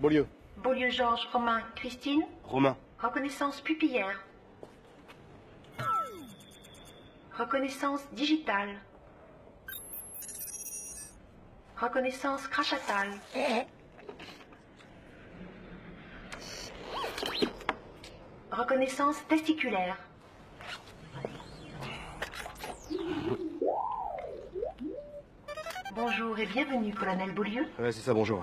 Beaulieu. Beaulieu Georges, Romain, Christine. Romain. Reconnaissance pupillaire. Reconnaissance digitale. Reconnaissance crachatale. Reconnaissance testiculaire. Bonjour et bienvenue, colonel Beaulieu. Ouais, c'est ça, bonjour.